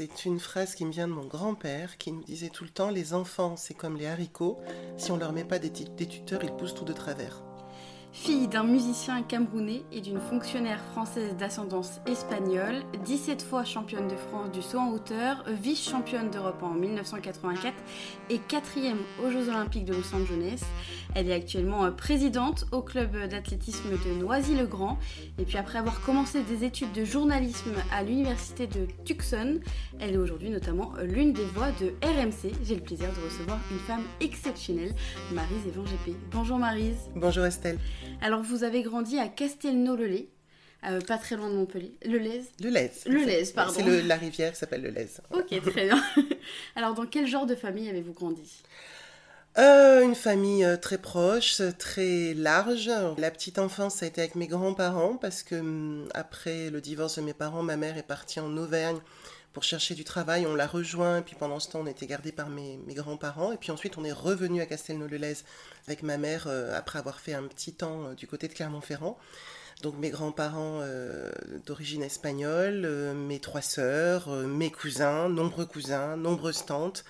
c'est une phrase qui me vient de mon grand-père qui nous disait tout le temps les enfants, c'est comme les haricots, si on leur met pas des, des tuteurs, ils poussent tout de travers. Fille d'un musicien camerounais et d'une fonctionnaire française d'ascendance espagnole, 17 fois championne de France du saut en hauteur, vice-championne d'Europe en 1984 et quatrième aux Jeux Olympiques de Los Angeles. Elle est actuellement euh, présidente au club d'athlétisme de Noisy-le-Grand. Et puis après avoir commencé des études de journalisme à l'université de Tucson, elle est aujourd'hui notamment l'une des voix de RMC. J'ai le plaisir de recevoir une femme exceptionnelle, Marise Evan GP. Bonjour Marise. Bonjour Estelle. Alors, vous avez grandi à Castelnau-le-Lez, euh, pas très loin de Montpellier. Le Lez Le Lez. Le Lez, pardon. C'est la rivière qui s'appelle le Lez. Ok, très bien. Alors, dans quel genre de famille avez-vous grandi? Euh, une famille euh, très proche, très large. La petite enfance, ça a été avec mes grands-parents parce que hum, après le divorce de mes parents, ma mère est partie en Auvergne pour chercher du travail. On l'a rejoint, et puis pendant ce temps, on était gardé par mes, grands-parents. Et puis ensuite, on est revenu à Castelnau-le-Lez avec ma mère euh, après avoir fait un petit temps euh, du côté de Clermont-Ferrand. Donc mes grands-parents euh, d'origine espagnole, mes trois sœurs, mes cousins, nombreux cousins, nombreuses tantes.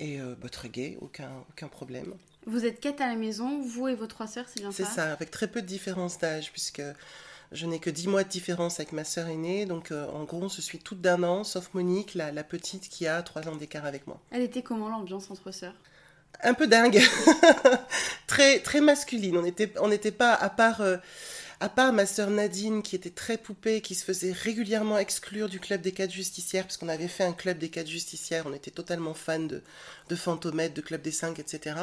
Et bah, très gay, aucun, aucun problème. Vous êtes quatre à la maison, vous et vos trois sœurs, c'est bien ça C'est ça, avec très peu de différence d'âge, puisque je n'ai que 10 mois de différence avec ma sœur aînée, donc en gros, je suis toute d'un an, sauf Monique, la, la petite qui a 3 ans d'écart avec moi. Elle était comment l'ambiance entre sœurs? Un peu dingue, très, très masculine. On n'était pas, à part, euh, à part ma sœur Nadine, qui était très poupée, qui se faisait régulièrement exclure du club des quatre justicières, parce qu'on avait fait un club des quatre justicières, on était totalement fan de, de Fantomètre, de Club des Cinq, etc.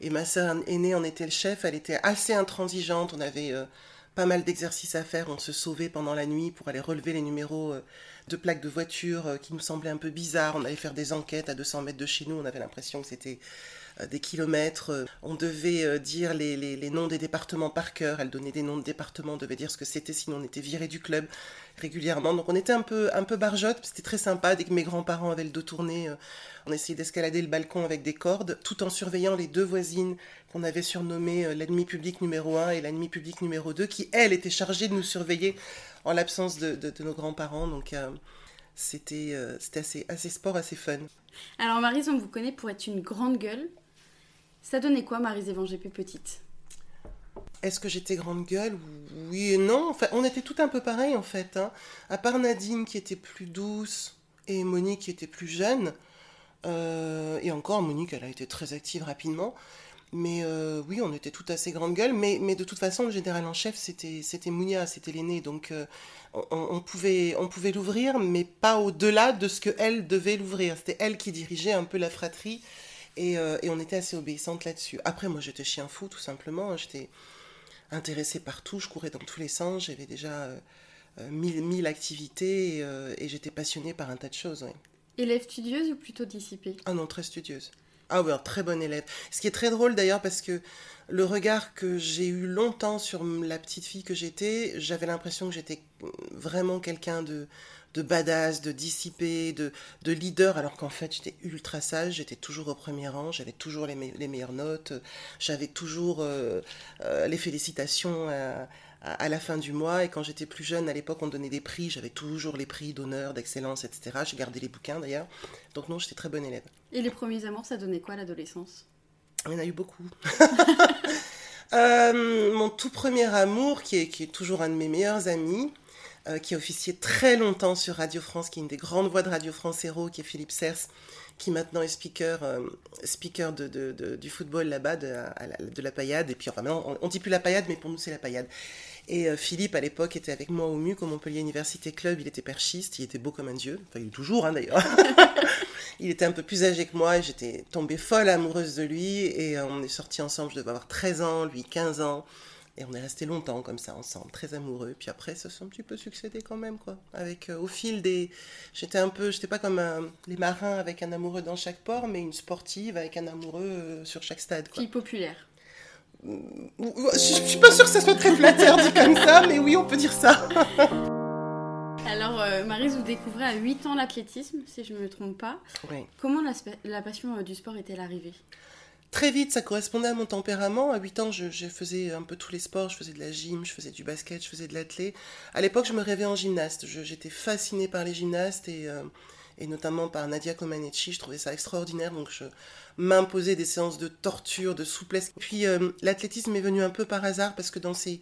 Et ma sœur aînée en était le chef, elle était assez intransigeante, on avait... Euh, pas mal d'exercices à faire. On se sauvait pendant la nuit pour aller relever les numéros euh, de plaques de voiture qui nous semblaient un peu bizarres. On allait faire des enquêtes à 200 mètres de chez nous. On avait l'impression que c'était des kilomètres. On devait dire les, les, noms des départements par cœur. Elle donnait des noms de départements, on devait dire ce que c'était, sinon on était viré du club régulièrement. Donc on était un peu, un peu barjotte, c'était très sympa. Dès que mes grands-parents avaient le dos tourné, on essayait d'escalader le balcon avec des cordes, tout en surveillant les deux voisines qu'on avait surnommées euh, l'ennemi public numéro 1 et l'ennemi public numéro 2, qui, elles, étaient chargées de nous surveiller en l'absence de, nos grands-parents. Donc euh, c'était euh, c'était assez, assez sport, assez fun. Alors Marise, on vous connaît pour être une grande gueule. Ça donnait quoi Marise Evangépé petite? Est-ce que j'étais grande gueule Oui et non? Enfin, on était tout un peu pareil en fait. Hein. À part Nadine qui était plus douce et Monique qui était plus jeune, euh, et encore, Monique, elle a été très active rapidement. Mais euh, oui, on était tout assez grande gueule. Mais, de toute façon, le général en chef, c'était, c'était Mounia, c'était l'aîné. Donc euh, on, pouvait, on pouvait l'ouvrir, mais pas au-delà de ce qu'elle devait l'ouvrir. C'était elle qui dirigeait un peu la fratrie. Et, et on était assez obéissante là-dessus. Après, moi, j'étais chien fou, tout simplement. J'étais intéressée partout. Je courais dans tous les sens. J'avais déjà mille, mille activités. Et, et j'étais passionnée par un tas de choses. Oui. Élève studieuse ou plutôt dissipée? Ah non, très studieuse. Ah oui, un très bon élève. Ce qui est très drôle d'ailleurs parce que le regard que j'ai eu longtemps sur la petite fille que j'étais, j'avais l'impression que j'étais vraiment quelqu'un de, de badass, de dissipé, de, de leader, alors qu'en fait j'étais ultra sage, j'étais toujours au premier rang, j'avais toujours les, meilleures notes, j'avais toujours euh, euh, les félicitations à, la fin du mois. Et quand j'étais plus jeune, à l'époque, on donnait des prix. J'avais toujours les prix d'honneur, d'excellence, etc. J'ai gardé les bouquins d'ailleurs. Donc non, j'étais très bonne élève. Et les premiers amours, ça donnait quoi l'adolescence? Il y en a eu beaucoup. Euh, mon tout premier amour, qui est, qui est toujours un de mes meilleurs amis, euh, qui a officié très longtemps sur Radio France, qui est une des grandes voix de Radio France Héros, qui est Philippe Sers, qui maintenant est speaker, euh, speaker de, de, du football là-bas, de, de, la paillade. Et puis, enfin, maintenant, on, ne dit plus la paillade, mais pour nous, c'est la paillade. Et euh, Philippe, à l'époque, était avec moi au MUC, au Montpellier Université Club. Il était perchiste, il était beau comme un dieu. Enfin, il est toujours, hein, d'ailleurs. il était un peu plus âgé que moi et j'étais tombée folle amoureuse de lui. Et euh, on est sortis ensemble, je devais avoir 13 ans, lui 15 ans. Et on est resté longtemps comme ça ensemble, très amoureux. Puis après, ça s'est un petit peu succédé quand même, quoi. Avec, euh, au fil des... J'étais un peu... J'étais pas comme les marins avec un amoureux dans chaque port, mais une sportive avec un amoureux sur chaque stade, quoi. Fille populaire. Je suis pas sûre que ça soit très flatteur dit comme ça, mais oui, on peut dire ça. Alors, euh, Marise, vous découvrez à 8 ans l'athlétisme, si je ne me trompe pas. Oui. Comment la, passion euh, du sport est-elle arrivée? Très vite, ça correspondait à mon tempérament. À 8 ans, je, faisais un peu tous les sports. Je faisais de la gym, je faisais du basket, je faisais de l'athlé. À l'époque, je me rêvais en gymnaste. J'étais fascinée par les gymnastes et, euh, et notamment par Nadia Comaneci. Je trouvais ça extraordinaire, donc je m'imposais des séances de torture, de souplesse. Puis euh, l'athlétisme est venu un peu par hasard parce que dans ces,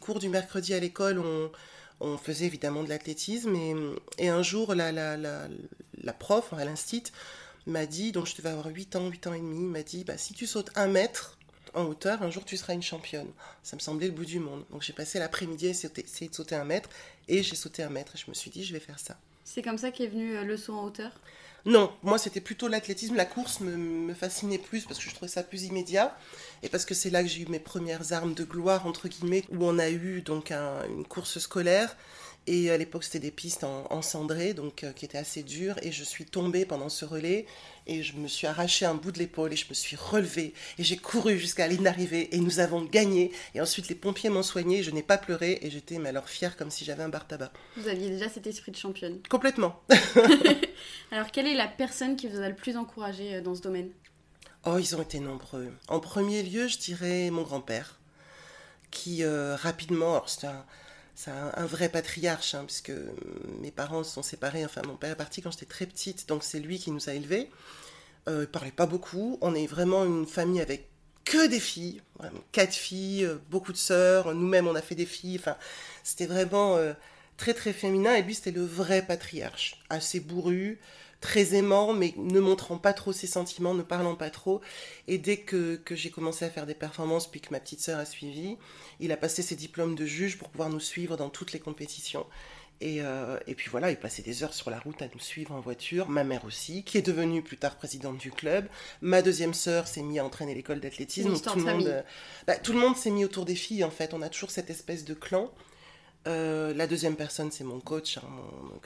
cours du mercredi à l'école, on, faisait évidemment de l'athlétisme et, et, un jour, la, la, la, la prof à l'instit m'a dit, donc je devais avoir 8 ans, 8 ans et demi, m'a dit, bah, si tu sautes un mètre, en hauteur, un jour tu seras une championne. Ça me semblait le bout du monde. Donc j'ai passé l'après-midi à essayer de sauter un mètre et j'ai sauté un mètre et je me suis dit je vais faire ça. C'est comme ça qu'est venu euh, le saut en hauteur? Non, moi c'était plutôt l'athlétisme. La course me, fascinait plus parce que je trouvais ça plus immédiat et parce que c'est là que j'ai eu mes premières armes de gloire, entre guillemets, où on a eu donc une course scolaire et à l'époque, c'était des pistes en, cendré, donc euh, qui étaient assez dures. Et je suis tombée pendant ce relais et je me suis arraché un bout de l'épaule et je me suis relevée et j'ai couru jusqu'à la ligne d'arrivée et nous avons gagné. Et ensuite, les pompiers m'ont soigné. Je n'ai pas pleuré et j'étais alors fière comme si j'avais un bar tabac. Vous aviez déjà cet esprit de championne. Complètement. alors, quelle est la personne qui vous a le plus encouragé euh, dans ce domaine? Oh, ils ont été nombreux. En premier lieu, je dirais mon grand-père, qui euh, rapidement, alors c'était un c'est un, vrai patriarche, hein, puisque mes parents se sont séparés, enfin mon père est parti quand j'étais très petite, donc c'est lui qui nous a élevés. Euh, il parlait pas beaucoup, on est vraiment une famille avec que des filles, quatre filles, euh, beaucoup de sœurs, nous-mêmes on a fait des filles, enfin c'était vraiment euh, très très féminin, et lui c'était le vrai patriarche, assez bourru, très aimant, mais ne montrant pas trop ses sentiments, ne parlant pas trop. Et dès que, que j'ai commencé à faire des performances, puis que ma petite sœur a suivi, il a passé ses diplômes de juge pour pouvoir nous suivre dans toutes les compétitions. Et, euh, et, puis voilà, il passait des heures sur la route à nous suivre en voiture. Ma mère aussi, qui est devenue plus tard présidente du club. Ma deuxième sœur s'est mise à entraîner l'école d'athlétisme. Tout, le monde, bah, tout le monde s'est mis autour des filles en fait. On a toujours cette espèce de clan. Euh, la deuxième personne, c'est mon coach. Hein,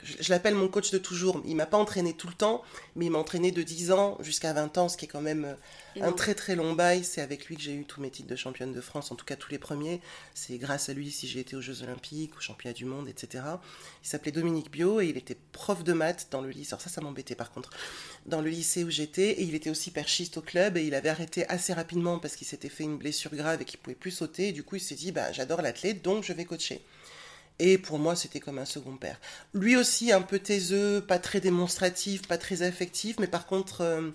je, l'appelle mon coach de toujours. Il m'a pas entraîné tout le temps, mais il m'a entraîné de 10 ans jusqu'à 20 ans, ce qui est quand même euh, un très très long bail. C'est avec lui que j'ai eu tous mes titres de championne de France, en tout cas tous les premiers. C'est grâce à lui si j'ai été aux Jeux Olympiques, aux Championnats du Monde, etc. Il s'appelait Dominique Bio et il était prof de maths dans le lycée. Alors ça, ça m'embêtait par contre. Dans le lycée où j'étais, et il était aussi perchiste au club et il avait arrêté assez rapidement parce qu'il s'était fait une blessure grave et qu'il pouvait plus sauter. Et du coup, il s'est dit, bah, j'adore l'athlète, donc je vais coacher. Et pour moi, c'était comme un second père. Lui aussi, un peu taiseux, pas très démonstratif, pas très affectif, mais par contre, euh,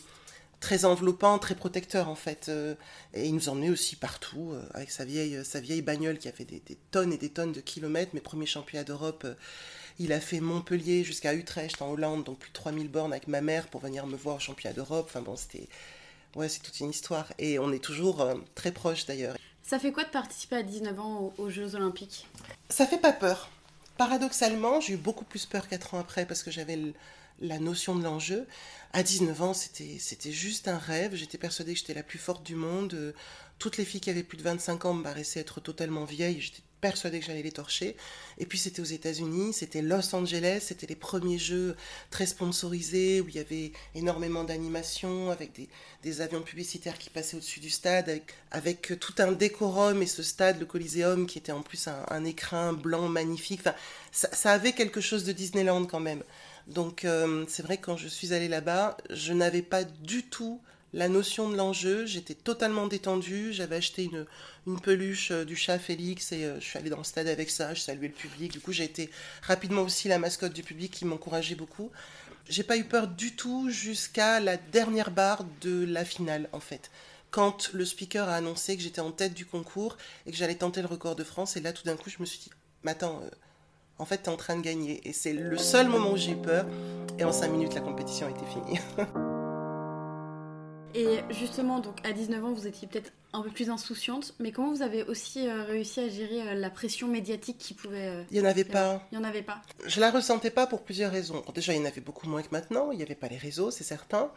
très enveloppant, très protecteur en fait. Euh, et il nous emmenait aussi partout, euh, avec sa vieille, sa vieille bagnole qui a fait des, tonnes et des tonnes de kilomètres. Mes premiers championnats d'Europe, il a fait Montpellier jusqu'à Utrecht en Hollande, donc plus de 3000 bornes avec ma mère pour venir me voir au championnat d'Europe. Enfin bon, c'était. Ouais, c'est toute une histoire. Et on est toujours très proches d'ailleurs. Ça fait quoi de participer à 19 ans aux, Jeux Olympiques? Ça fait pas peur. Paradoxalement, j'ai eu beaucoup plus peur 4 ans après parce que j'avais la notion de l'enjeu. À 19 ans, c'était juste un rêve. J'étais persuadée que j'étais la plus forte du monde. Toutes les filles qui avaient plus de 25 ans me paraissaient être totalement vieilles. Persuadée que j'allais les torcher. Et puis c'était aux États-Unis, c'était Los Angeles, c'était les premiers jeux très sponsorisés où il y avait énormément d'animation avec des, avions publicitaires qui passaient au-dessus du stade avec, tout un décorum et ce stade, le Coliseum, qui était en plus un, écrin blanc magnifique. Enfin, ça, ça, avait quelque chose de Disneyland quand même. Donc euh, c'est vrai que quand je suis allée là-bas, je n'avais pas du tout la notion de l'enjeu. J'étais totalement détendue. J'avais acheté une, peluche euh, du chat Félix et euh, je suis allée dans le stade avec ça. Je saluais le public. Du coup, j'ai été rapidement aussi la mascotte du public qui m'encourageait beaucoup. J'ai pas eu peur du tout jusqu'à la dernière barre de la finale, en fait. Quand le speaker a annoncé que j'étais en tête du concours et que j'allais tenter le record de France, et là, tout d'un coup, je me suis dit, mais attends, euh, en fait, t'es en train de gagner. Et c'est le seul moment où j'ai eu peur. Et en cinq minutes, la compétition était finie. Et justement, donc à 19 ans, vous étiez peut-être un peu plus insouciante, mais comment vous avez aussi euh, réussi à gérer euh, la pression médiatique qui pouvait... Euh, il n'y en avait pas. Il n'y en avait pas. Je la ressentais pas pour plusieurs raisons. Déjà, il y en avait beaucoup moins que maintenant, il n'y avait pas les réseaux, c'est certain.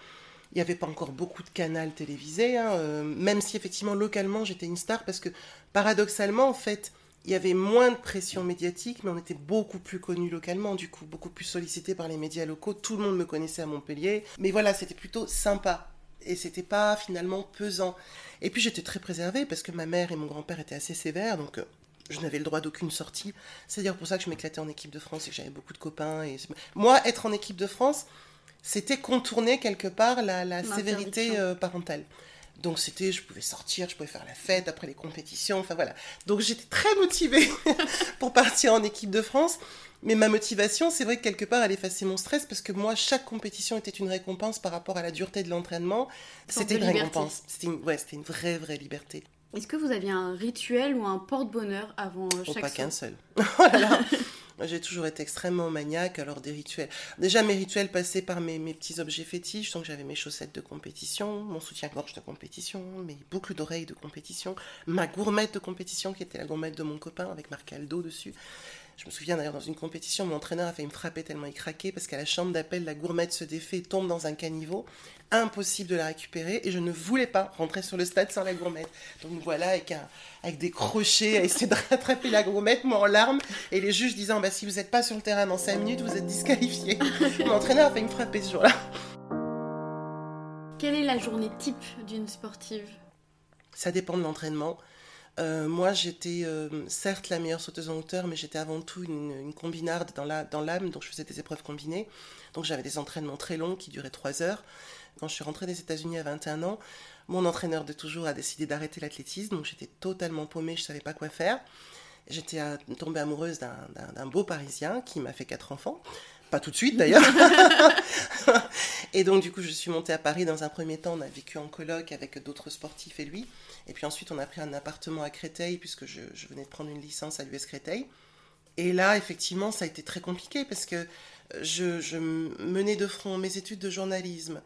Il n'y avait pas encore beaucoup de canaux télévisés, hein, même si effectivement localement j'étais une star, parce que paradoxalement, en fait, il y avait moins de pression médiatique, mais on était beaucoup plus connus localement, du coup, beaucoup plus sollicité par les médias locaux. Tout le monde me connaissait à Montpellier. Mais voilà, c'était plutôt sympa et c'était pas finalement pesant. Et puis j'étais très préservée parce que ma mère et mon grand-père étaient assez sévères, donc euh, je n'avais le droit d'aucune sortie. C'est dire pour ça que je m'éclatais en équipe de France et que j'avais beaucoup de copains. Et... Moi, être en équipe de France, c'était contourner quelque part la, sévérité euh, parentale. Donc c'était, je pouvais sortir, je pouvais faire la fête après les compétitions, enfin voilà. Donc j'étais très motivée pour partir en équipe de France. Mais ma motivation, c'est vrai que quelque part, elle effaçait mon stress parce que moi, chaque compétition était une récompense par rapport à la dureté de l'entraînement. C'était une récompense. C'était une, ouais, une vraie, vraie liberté. Est-ce que vous aviez un rituel ou un porte-bonheur avant oh, chaque oh, pas qu'un seul. oh. J'ai toujours été extrêmement maniaque, alors des rituels. Déjà, mes rituels passaient par mes, mes petits objets fétiches. Donc, j'avais mes chaussettes de compétition, mon soutien-gorge de compétition, mes boucles d'oreilles de compétition, ma gourmette de compétition, qui était la gourmette de mon copain avec marqué Aldo dessus. Je me souviens d'ailleurs dans une compétition, mon entraîneur a fait me frapper tellement il craquait parce qu'à la chambre d'appel, la gourmette se défait et tombe dans un caniveau. Impossible de la récupérer et je ne voulais pas rentrer sur le stade sans la gourmette. Donc voilà, avec, avec des crochets, à essayer de rattraper la gourmette, moi en larmes, et les juges disant bah, si vous n'êtes pas sur le terrain dans 5 minutes, vous êtes disqualifié. mon entraîneur a fait me frapper ce jour-là. Quelle est la journée type d'une sportive? Ça dépend de l'entraînement. Euh, moi, j'étais euh, certes la meilleure sauteuse en hauteur, mais j'étais avant tout une, combinarde dans l'âme, donc je faisais des épreuves combinées. Donc j'avais des entraînements très longs qui duraient 3 heures. Quand je suis rentrée des États-Unis à 21 ans, mon entraîneur de toujours a décidé d'arrêter l'athlétisme, donc j'étais totalement paumée, je ne savais pas quoi faire. J'étais euh, tombée amoureuse d'un beau Parisien qui m'a fait quatre enfants. Pas tout de suite d'ailleurs. et donc du coup, je suis montée à Paris dans un premier temps. On a vécu en colloque avec d'autres sportifs et lui. Et puis ensuite, on a pris un appartement à Créteil puisque je, venais de prendre une licence à l'US Créteil. Et là, effectivement, ça a été très compliqué parce que je, menais de front mes études de journalisme.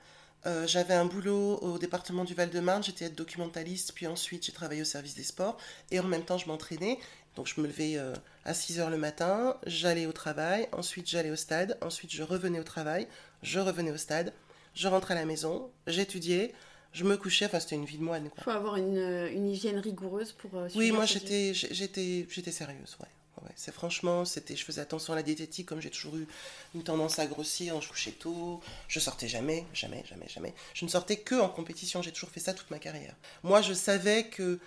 Euh, j'avais un boulot au département du Val-de-Marne, j'étais documentaliste, puis ensuite j'ai travaillé au service des sports, et en même temps je m'entraînais. Donc je me levais euh, à 6 heures le matin, j'allais au travail, ensuite j'allais au stade, ensuite je revenais au travail, je revenais au stade, je rentrais à la maison, j'étudiais, je me couchais, enfin c'était une vie de moine. Il faut avoir une, une, hygiène rigoureuse pour... Euh, oui, moi j'étais, j'étais, j'étais sérieuse, ouais. ouais. c'est franchement, c'était, je faisais attention à la diététique comme j'ai toujours eu une tendance à grossir, je couchais tôt, je sortais jamais, jamais, jamais, jamais. Je ne sortais que en compétition, j'ai toujours fait ça toute ma carrière. Moi je savais que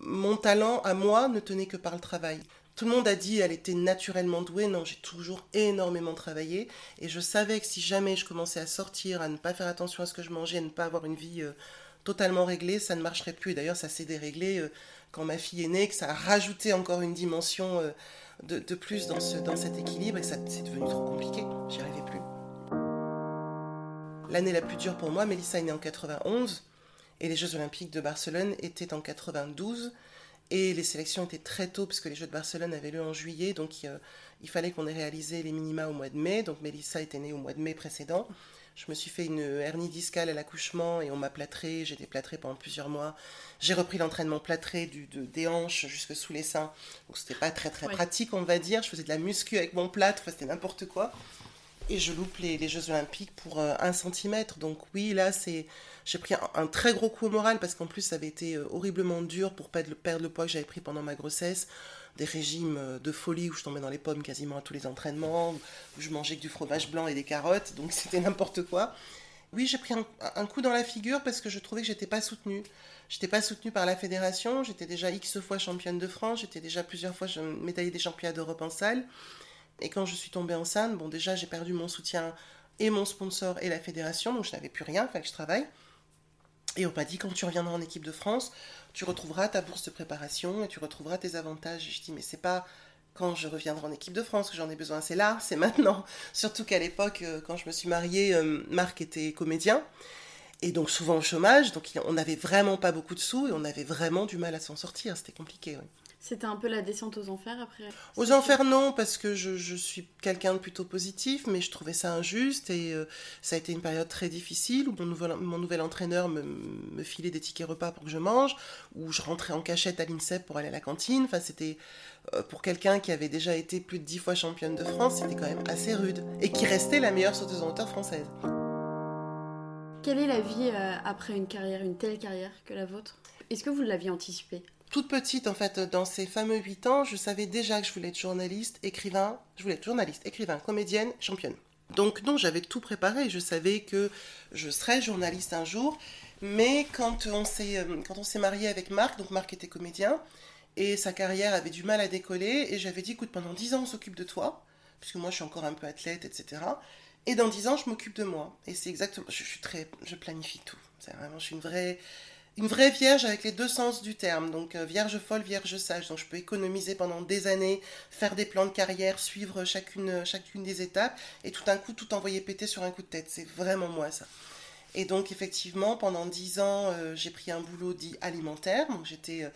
mon talent à moi ne tenait que par le travail. Tout le monde a dit elle était naturellement douée. Non, j'ai toujours énormément travaillé. Et je savais que si jamais je commençais à sortir, à ne pas faire attention à ce que je mangeais, à ne pas avoir une vie euh, totalement réglée, ça ne marcherait plus. D'ailleurs, ça s'est déréglé euh, quand ma fille est née, que ça a rajouté encore une dimension euh, de, de, plus dans, ce, dans cet équilibre. Et ça c'est devenu trop compliqué. J'y arrivais plus. L'année la plus dure pour moi, Mélissa est née en 91. Et les Jeux Olympiques de Barcelone étaient en 92. Et les sélections étaient très tôt, puisque les Jeux de Barcelone avaient lieu en juillet. Donc il, il fallait qu'on ait réalisé les minima au mois de mai. Donc Mélissa était née au mois de mai précédent. Je me suis fait une hernie discale à l'accouchement et on m'a plâtré. J'ai été plâtrée pendant plusieurs mois. J'ai repris l'entraînement plâtré du, de, des hanches jusque sous les seins. Donc c'était pas très très pratique, on va dire. Je faisais de la muscu avec mon plâtre, c'était n'importe quoi. Et je loupe les, Jeux Olympiques pour euh, un centimètre. Donc oui, là c'est j'ai pris un, très gros coup au moral parce qu'en plus ça avait été euh, horriblement dur pour perdre le, poids que j'avais pris pendant ma grossesse. Des régimes euh, de folie où je tombais dans les pommes quasiment à tous les entraînements, où je mangeais que du fromage blanc et des carottes, donc c'était n'importe quoi. Oui, j'ai pris un, coup dans la figure parce que je trouvais que j'étais pas soutenue. J'étais pas soutenue par la fédération, j'étais déjà X fois championne de France, j'étais déjà plusieurs fois médaillée des championnats d'Europe en salle. Et quand je suis tombée enceinte, bon déjà j'ai perdu mon soutien et mon sponsor et la fédération, donc je n'avais plus rien, il fallait que je travaille. Et on m'a dit, quand tu reviendras en équipe de France, tu retrouveras ta bourse de préparation et tu retrouveras tes avantages. Et je dis, mais c'est pas quand je reviendrai en équipe de France que j'en ai besoin, c'est là, c'est maintenant. Surtout qu'à l'époque, euh, quand je me suis mariée, euh, Marc était comédien. Et donc souvent au chômage, donc on n'avait vraiment pas beaucoup de sous et on avait vraiment du mal à s'en sortir, c'était compliqué. C'était un peu la descente aux enfers après Aux enfers, non, parce que je, suis quelqu'un de plutôt positif, mais je trouvais ça injuste et euh, ça a été une période très difficile où mon nouvel, mon nouvel entraîneur me, me, filait des tickets repas pour que je mange, où je rentrais en cachette à l'INSEP pour aller à la cantine. Enfin, c'était euh, pour quelqu'un qui avait déjà été plus de dix fois championne de France, c'était quand même assez rude et qui restait la meilleure sauteuse en hauteur française. Quelle est la vie euh, après une carrière, une telle carrière que la vôtre? Est-ce que vous l'aviez anticipé toute petite, en fait, dans ces fameux 8 ans, je savais déjà que je voulais être journaliste, écrivain, je voulais être journaliste, écrivain, comédienne, championne. Donc non, j'avais tout préparé, je savais que je serais journaliste un jour, mais quand on s'est euh, quand on s'est marié avec Marc, donc Marc était comédien et sa carrière avait du mal à décoller et j'avais dit écoute pendant 10 ans on s'occupe de toi puisque moi je suis encore un peu athlète etc. Et dans 10 ans je m'occupe de moi et c'est exactement je, suis très je planifie tout. C'est vraiment je suis une vraie une vraie vierge avec les deux sens du terme. Donc euh, vierge folle, vierge sage. Donc je peux économiser pendant des années, faire des plans de carrière, suivre chacune, chacune des étapes et tout d'un coup tout envoyer péter sur un coup de tête. C'est vraiment moi ça. Et donc effectivement, pendant dix ans, euh, j'ai pris un boulot dit alimentaire. Donc j'étais euh,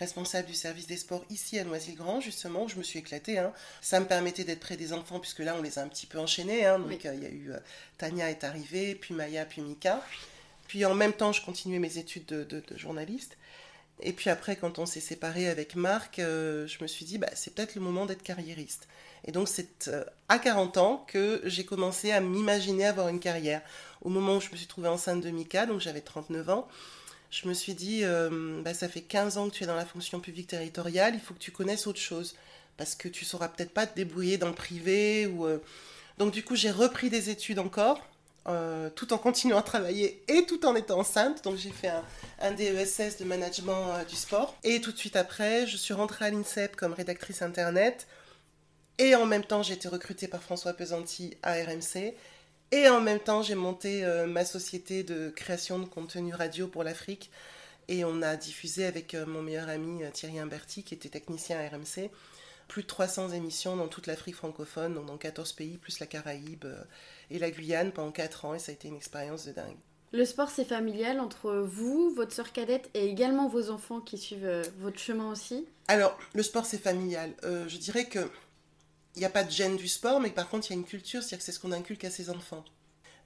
responsable du service des sports ici à Noisy-le-Grand, justement, où je me suis éclatée. Hein. Ça me permettait d'être près des enfants, puisque là, on les a un petit peu enchaînés. Hein. Donc il y a eu Tania est arrivée, puis Maya, puis Mika. Puis en même temps, je continuais mes études de, journaliste. Et puis après, quand on s'est séparé avec Marc, euh, je me suis dit, bah, c'est peut-être le moment d'être carriériste. Et donc c'est euh, à 40 ans que j'ai commencé à m'imaginer avoir une carrière. Au moment où je me suis trouvée enceinte de Mika, donc j'avais 39 ans, je me suis dit, euh, bah, ça fait 15 ans que tu es dans la fonction publique territoriale, il faut que tu connaisses autre chose. Parce que tu sauras peut-être pas te débrouiller dans le privé. Ou, Donc du coup, j'ai repris des études encore euh, tout en continuant à travailler et tout en étant enceinte. Donc j'ai fait un, DESS de management euh, du sport. Et tout de suite après, je suis rentrée à l'INSEP comme rédactrice internet. Et en même temps, j'ai été recrutée par François Pesanti à RMC. Et en même temps, j'ai monté euh, ma société de création de contenu radio pour l'Afrique. Et on a diffusé avec mon meilleur ami Thierry Imberti, qui était technicien à RMC, plus de 300 émissions dans toute l'Afrique francophone, donc dans 14 pays, plus la Caraïbe et la Guyane pendant 4 ans et ça a été une expérience de dingue. Le sport, c'est familial entre vous, votre soeur cadette et également vos enfants qui suivent euh, votre chemin aussi? Alors, le sport, c'est familial. Euh, je dirais que il n'y a pas de gêne du sport, mais par contre, il y a une culture, c'est-à-dire que c'est ce qu'on inculque à ses enfants.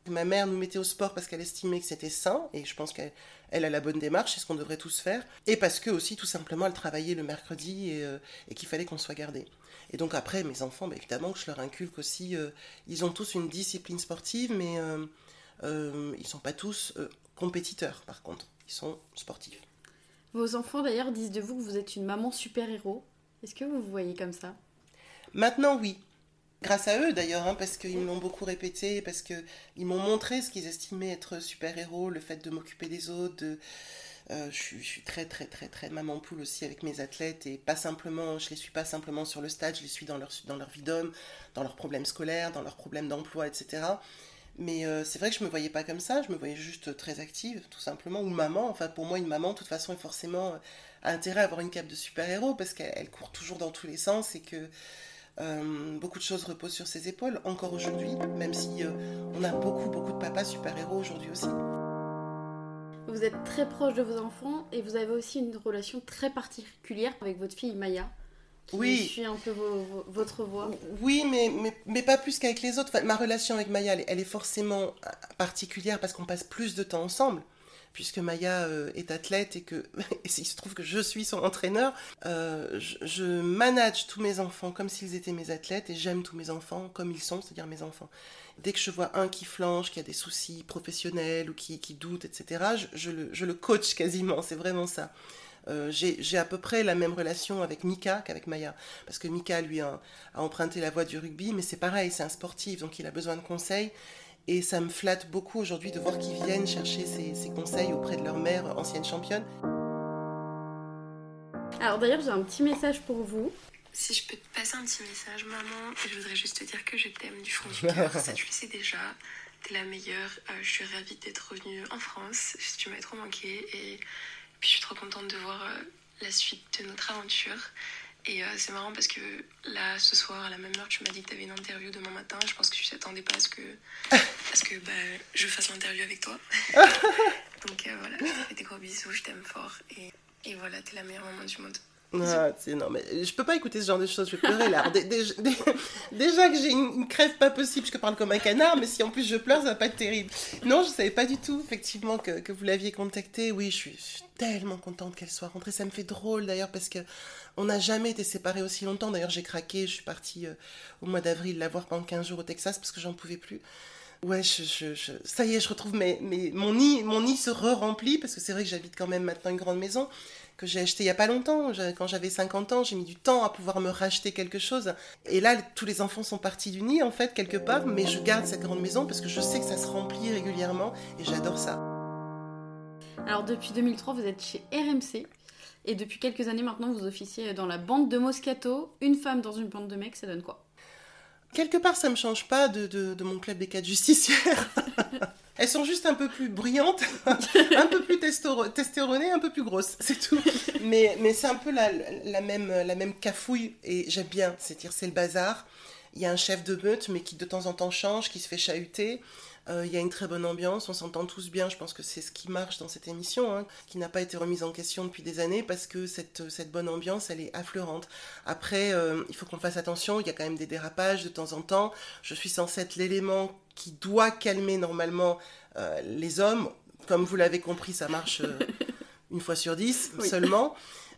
Ma mère nous mettait au sport parce qu'elle estimait que c'était sain, et je pense qu'elle a la bonne démarche, c'est ce qu'on devrait tous faire, et parce que aussi, tout simplement, elle travaillait le mercredi et, euh, et qu'il fallait qu'on soit gardé. Et donc après, mes enfants, bah, évidemment que je leur inculque aussi, euh, ils ont tous une discipline sportive, mais euh, euh, ils ne sont pas tous compétiteurs, par contre. Ils sont sportifs. Vos enfants, d'ailleurs, disent de vous que vous êtes une maman super-héros. Est-ce que vous vous voyez comme ça? Maintenant, oui. Grâce à eux, d'ailleurs, hein, parce qu'ils me l'ont beaucoup répété, parce qu'ils m'ont montré ce qu'ils estimaient être super-héros, le fait de m'occuper des autres, de euh, je, suis, très très très très maman poule aussi avec mes athlètes et pas simplement, je les suis pas simplement sur le stade, je les suis dans leur, dans leur vie d'homme, dans leurs problèmes scolaires, dans leurs problèmes d'emploi, etc. Mais euh, c'est vrai que je me voyais pas comme ça, je me voyais juste très active, tout simplement, ou maman. Enfin, pour moi, une maman, de toute façon, est forcément a euh, intérêt à avoir une cape de super-héros parce qu'elle court toujours dans tous les sens et que beaucoup de choses reposent sur ses épaules, encore aujourd'hui, même si on a beaucoup, beaucoup de papas super-héros aujourd'hui aussi. Vous êtes très proche de vos enfants et vous avez aussi une relation très particulière avec votre fille Maya. Qui oui. suit un peu votre voix. Oui, mais, mais, mais pas plus qu'avec les autres. ma relation avec Maya, elle, est forcément euh, particulière parce qu'on passe plus de temps ensemble puisque Maya euh, est athlète et que il se trouve que je suis son entraîneur, euh, je, manage tous mes enfants comme s'ils étaient mes athlètes et j'aime tous mes enfants comme ils sont, c'est-à-dire mes enfants. Dès que je vois un qui flanche, qui a des soucis professionnels ou qui, qui doute, etc., je, le, coach quasiment, c'est vraiment ça. Euh, j'ai à peu près la même relation avec Mika qu'avec Maya. Parce que Mika, lui, a, emprunté la voie du rugby, mais c'est pareil, c'est un sportif, donc il a besoin de conseils. Et ça me flatte beaucoup aujourd'hui de voir qu'ils viennent chercher ces, ces, conseils auprès de leur mère, ancienne championne. Alors d'ailleurs, j'ai un petit message pour vous. Si je peux te passer un petit message, maman, je voudrais juste te dire que je t'aime du fond du cœur. Ça, tu le sais déjà. T'es la meilleure. Euh, je suis ravie d'être revenue en France. Tu m'as trop manqué. Et puis, je suis trop contente de voir euh, la suite de notre aventure. Et euh, c'est marrant parce que là, ce soir, à la même heure, tu m'as dit que tu avais une interview demain matin. Je pense que tu t'attendais pas à ce que, à ce que bah, je fasse l'interview avec toi. Donc voilà, je te fais des gros bisous, je t'aime fort. Et, et voilà, t'es la meilleure maman du monde. Ah, non, mais je peux pas écouter ce genre de choses, je vais pleurer là. déjà, que j'ai une, crève pas possible, je parle comme un canard, mais si en plus je pleure, ça va pas être terrible. Non, je savais pas du tout, effectivement, que, que vous l'aviez contactée. Oui, je suis, tellement contente qu'elle soit rentrée. Ça me fait drôle d'ailleurs, parce que on n'a jamais été séparés aussi longtemps. D'ailleurs, j'ai craqué, je suis partie euh, au mois d'avril la voir pendant 15 jours au Texas parce que j'en pouvais plus. Ouais, je, je, ça y est, je retrouve mes, mes, mon, nid, mon nid se re-remplit parce que c'est vrai que j'habite quand même maintenant une grande maison que j'ai acheté il y a pas longtemps. Quand j'avais 50 ans, j'ai mis du temps à pouvoir me racheter quelque chose. Et là, tous les enfants sont partis du nid, en fait, quelque part, mais je garde cette grande maison parce que je sais que ça se remplit régulièrement et j'adore ça. Alors, depuis 2003, vous êtes chez RMC. Et depuis quelques années maintenant, vous officiez dans la bande de Moscato. Une femme dans une bande de mecs, ça donne quoi? Quelque part, ça me change pas de, de, mon club des quatre justicières. Elles sont juste un peu plus brillantes, un peu plus testéronées, un peu plus grosses, c'est tout. Mais, mais c'est un peu la, la, même, la même cafouille et j'aime bien, c'est-à-dire c'est le bazar. Il y a un chef de meute, mais qui de temps en temps change, qui se fait chahuter. Euh, il y a une très bonne ambiance, on s'entend tous bien. Je pense que c'est ce qui marche dans cette émission, hein, qui n'a pas été remise en question depuis des années parce que cette, cette bonne ambiance, elle est affleurante. Après, euh, il faut qu'on fasse attention. Il y a quand même des dérapages de temps en temps. Je suis censée être l'élément qui doit calmer normalement euh, les hommes. Comme vous l'avez compris, ça marche une fois sur dix seulement.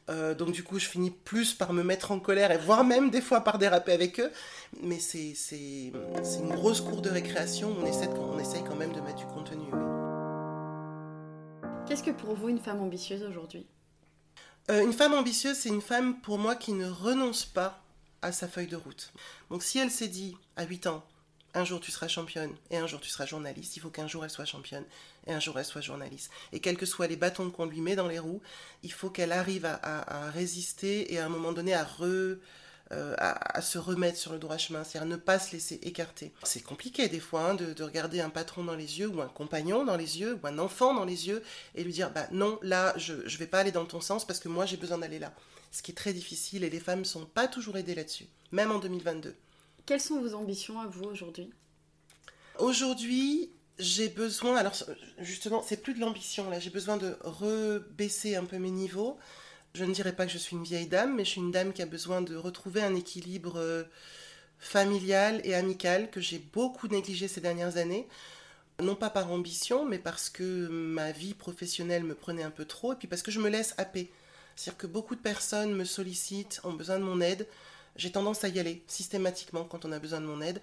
Euh, donc du coup, je finis plus par me mettre en colère et voire même des fois par déraper avec eux. Mais c'est, une grosse cour de récréation. On essaie, on essaye quand même de mettre du contenu. Qu'est-ce que pour vous une femme ambitieuse aujourd'hui? Euh, Une femme ambitieuse, c'est une femme pour moi qui ne renonce pas à sa feuille de route. Donc si elle s'est dit à 8 ans, un jour tu seras championne et un jour tu seras journaliste. Il faut qu'un jour elle soit championne et un jour elle soit journaliste. Et quels que soient les bâtons qu'on lui met dans les roues, il faut qu'elle arrive à, résister et à un moment donné euh, à, se remettre sur le droit chemin, c'est-à-dire ne pas se laisser écarter. C'est compliqué des fois hein, de, regarder un patron dans les yeux ou un compagnon dans les yeux ou un enfant dans les yeux et lui dire bah non là je ne vais pas aller dans ton sens parce que moi j'ai besoin d'aller là. Ce qui est très difficile et les femmes ne sont pas toujours aidées là-dessus, même en 2022. Quelles sont vos ambitions à vous aujourd'hui? Aujourd'hui, j'ai besoin, alors justement, c'est plus de l'ambition là, j'ai besoin de rebaisser un peu mes niveaux. Je ne dirais pas que je suis une vieille dame, mais je suis une dame qui a besoin de retrouver un équilibre euh, familial et amical que j'ai beaucoup négligé ces dernières années. Non pas par ambition, mais parce que ma vie professionnelle me prenait un peu trop, et puis parce que je me laisse happer. C'est-à-dire que beaucoup de personnes me sollicitent, ont besoin de mon aide j'ai tendance à y aller systématiquement quand on a besoin de mon aide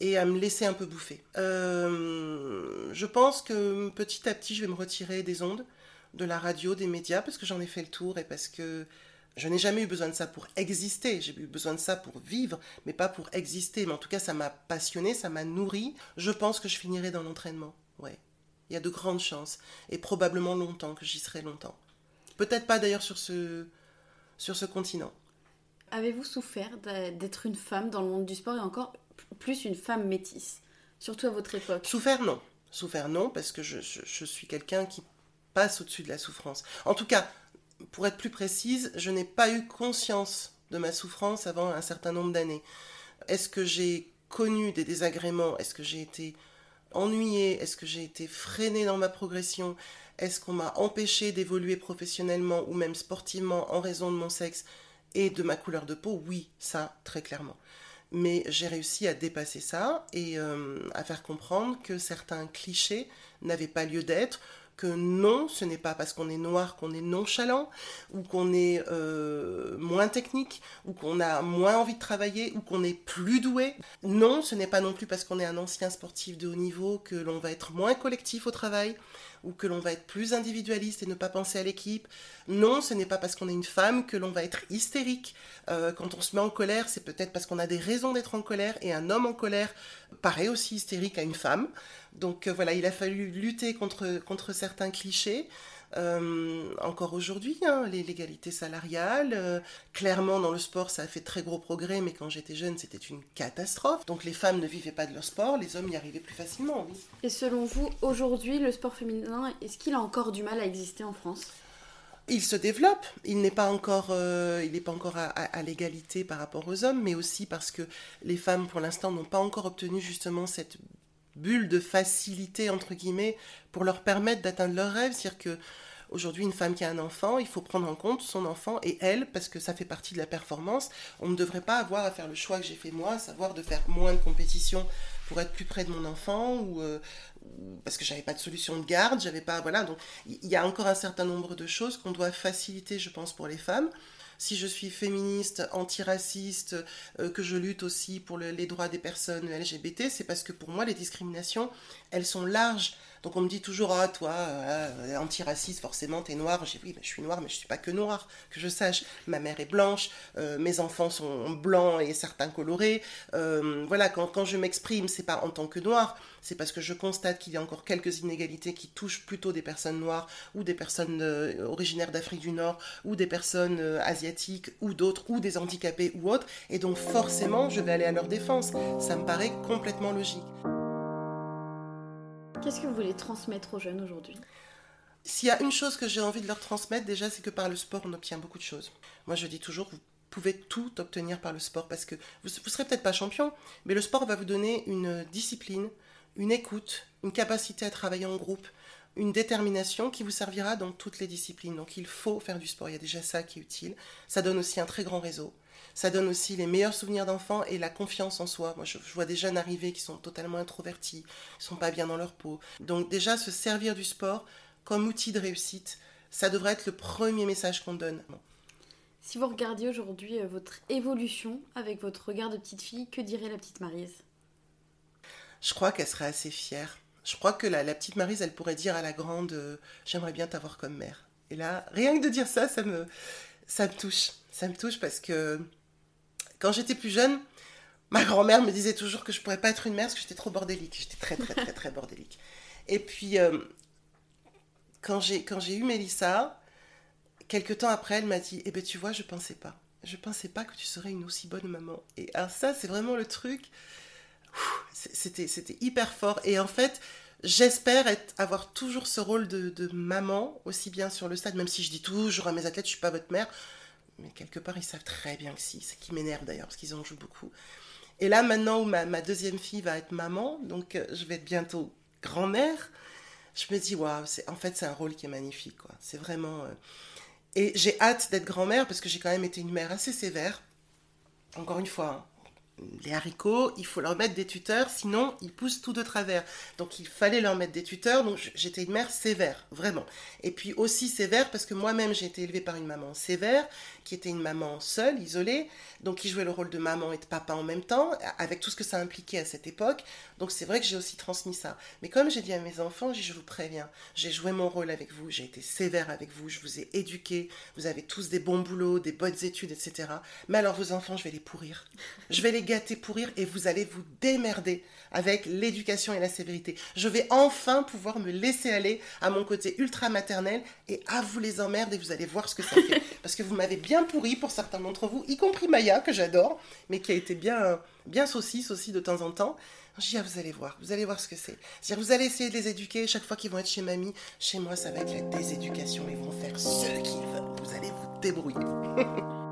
et à me laisser un peu bouffer. Euh, je pense que petit à petit, je vais me retirer des ondes, de la radio, des médias, parce que j'en ai fait le tour et parce que je n'ai jamais eu besoin de ça pour exister. J'ai eu besoin de ça pour vivre, mais pas pour exister. Mais en tout cas, ça m'a passionné, ça m'a nourri. Je pense que je finirai dans l'entraînement. Ouais. Il y a de grandes chances. Et probablement longtemps, que j'y serai longtemps. Peut-être pas d'ailleurs sur ce, sur ce continent. Avez-vous souffert d'être une femme dans le monde du sport et encore plus une femme métisse, surtout à votre époque Souffert, non. Souffert, non, parce que je, suis quelqu'un qui passe au-dessus de la souffrance. En tout cas, pour être plus précise, je n'ai pas eu conscience de ma souffrance avant un certain nombre d'années. Est-ce que j'ai connu des désagréments? Est-ce que j'ai été ennuyée? Est-ce que j'ai été freinée dans ma progression? Est-ce qu'on m'a empêché d'évoluer professionnellement ou même sportivement en raison de mon sexe? Et de ma couleur de peau, oui, ça, très clairement. Mais j'ai réussi à dépasser ça et euh, à faire comprendre que certains clichés n'avaient pas lieu d'être, que non, ce n'est pas parce qu'on est noir qu'on est nonchalant, ou qu'on est euh, moins technique, ou qu'on a moins envie de travailler, ou qu'on est plus doué. Non, ce n'est pas non plus parce qu'on est un ancien sportif de haut niveau que l'on va être moins collectif au travail, ou que l'on va être plus individualiste et ne pas penser à l'équipe. Non, ce n'est pas parce qu'on est une femme que l'on va être hystérique. Euh, quand on se met en colère, c'est peut-être parce qu'on a des raisons d'être en colère, et un homme en colère paraît aussi hystérique à une femme. Donc euh, voilà, il a fallu lutter contre, contre certains clichés. Euh, encore aujourd'hui, hein, l'égalité salariale. Euh, clairement, dans le sport, ça a fait très gros progrès, mais quand j'étais jeune, c'était une catastrophe. Donc les femmes ne vivaient pas de leur sport, les hommes y arrivaient plus facilement, oui. Et selon vous, aujourd'hui, le sport féminin, est-ce qu'il a encore du mal à exister en France? Il se développe, il n'est pas encore, il n'est pas encore à, à l'égalité par rapport aux hommes, mais aussi parce que les femmes, pour l'instant, n'ont pas encore obtenu justement cette bulle de facilité, entre guillemets, pour leur permettre d'atteindre leurs rêves. C'est-à-dire que Aujourd'hui, une femme qui a un enfant, il faut prendre en compte son enfant et elle, parce que ça fait partie de la performance. On ne devrait pas avoir à faire le choix que j'ai fait moi, savoir de faire moins de compétition pour être plus près de mon enfant ou, euh, parce que j'avais pas de solution de garde, j'avais pas voilà donc il y a encore un certain nombre de choses qu'on doit faciliter, je pense, pour les femmes si je suis féministe, antiraciste, euh, que je lutte aussi pour les droits des personnes LGBT, c'est parce que pour moi, les discriminations, elles sont larges. Donc on me dit toujours, ah toi, euh, antiraciste, forcément, t'es noire. J'ai oui, mais je suis noire, mais je suis pas que noire, que je sache. Ma mère est blanche, euh, mes enfants sont blancs et certains colorés. voilà, quand, quand je m'exprime, c'est pas en tant que noire, c'est parce que je constate qu'il y a encore quelques inégalités qui touchent plutôt des personnes noires ou des personnes originaires d'Afrique du Nord ou des personnes asiatiques ou d'autres, ou des handicapés ou autres, et donc forcément je vais aller à leur défense. Ça me paraît complètement logique. Qu'est-ce que vous voulez transmettre aux jeunes aujourd'hui? S'il y a une chose que j'ai envie de leur transmettre, déjà, c'est que par le sport, on obtient beaucoup de choses. Moi, je dis toujours, vous pouvez tout obtenir par le sport parce que vous ne serez peut-être pas champion, mais le sport va vous donner une discipline, une écoute, une capacité à travailler en groupe, une détermination qui vous servira dans toutes les disciplines. Donc il faut faire du sport, il y a déjà ça qui est utile. Ça donne aussi un très grand réseau. Ça donne aussi les meilleurs souvenirs d'enfants et la confiance en soi. Moi, je, vois des jeunes arriver qui sont totalement introvertis, qui sont pas bien dans leur peau. Donc déjà, se servir du sport comme outil de réussite, ça devrait être le premier message qu'on donne. Si vous regardiez aujourd'hui euh, votre évolution avec votre regard de petite fille, que dirait la petite Marise Je crois qu'elle serait assez fière je crois que la, petite Marise, elle pourrait dire à la grande euh, J'aimerais bien t'avoir comme mère. Et là, rien que de dire ça, ça me, ça me touche. Ça me touche parce que quand j'étais plus jeune, ma grand-mère me disait toujours que je pourrais pas être une mère parce que j'étais trop bordélique. J'étais très, très, très, très bordélique. Et puis, euh, quand j'ai eu Mélissa, quelques temps après, elle m'a dit Eh ben, tu vois, je pensais pas. Je pensais pas que tu serais une aussi bonne maman. Et alors, ça, c'est vraiment le truc c'était hyper fort. Et en fait, j'espère avoir toujours ce rôle de, maman, aussi bien sur le stade, même si je dis toujours à mes athlètes, je suis pas votre mère. Mais quelque part, ils savent très bien que si. C'est qui m'énerve d'ailleurs, parce qu'ils en jouent beaucoup. Et là, maintenant où ma, deuxième fille va être maman, donc euh, je vais être bientôt grand-mère, je me dis, waouh, en fait, c'est un rôle qui est magnifique. Quoi. C'est vraiment. Euh, et j'ai hâte d'être grand-mère parce que j'ai quand même été une mère assez sévère. Encore une fois, hein, les haricots, il faut leur mettre des tuteurs, sinon ils poussent tout de travers. Donc il fallait leur mettre des tuteurs, donc j'étais une mère sévère, vraiment. Et puis aussi sévère parce que moi-même j'ai été élevée par une maman sévère, qui était une maman seule, isolée, donc qui jouait le rôle de maman et de papa en même temps, avec tout ce que ça impliquait à cette époque. Donc c'est vrai que j'ai aussi transmis ça. Mais comme j'ai dit à mes enfants, je vous préviens, j'ai joué mon rôle avec vous, j'ai été sévère avec vous, je vous ai éduqué, vous avez tous des bons boulots, des bonnes études, etc. Mais alors vos enfants, je vais les pourrir. Je vais les gâter, pourrir, et vous allez vous démerder avec l'éducation et la sévérité. Je vais enfin pouvoir me laisser aller à mon côté ultra maternel et à vous les emmerder et vous allez voir ce que ça fait. Parce que vous m'avez bien pourri pour certains d'entre vous, y compris Maya, que j'adore, mais qui a été bien, bien saucisse aussi de temps en temps. Dis, ah, vous allez voir, vous allez voir ce que c'est. C'est-à-dire, vous allez essayer de les éduquer chaque fois qu'ils vont être chez mamie. Chez moi, ça va être la déséducation. Ils vont faire ce qu'ils veulent. Vous allez vous débrouiller.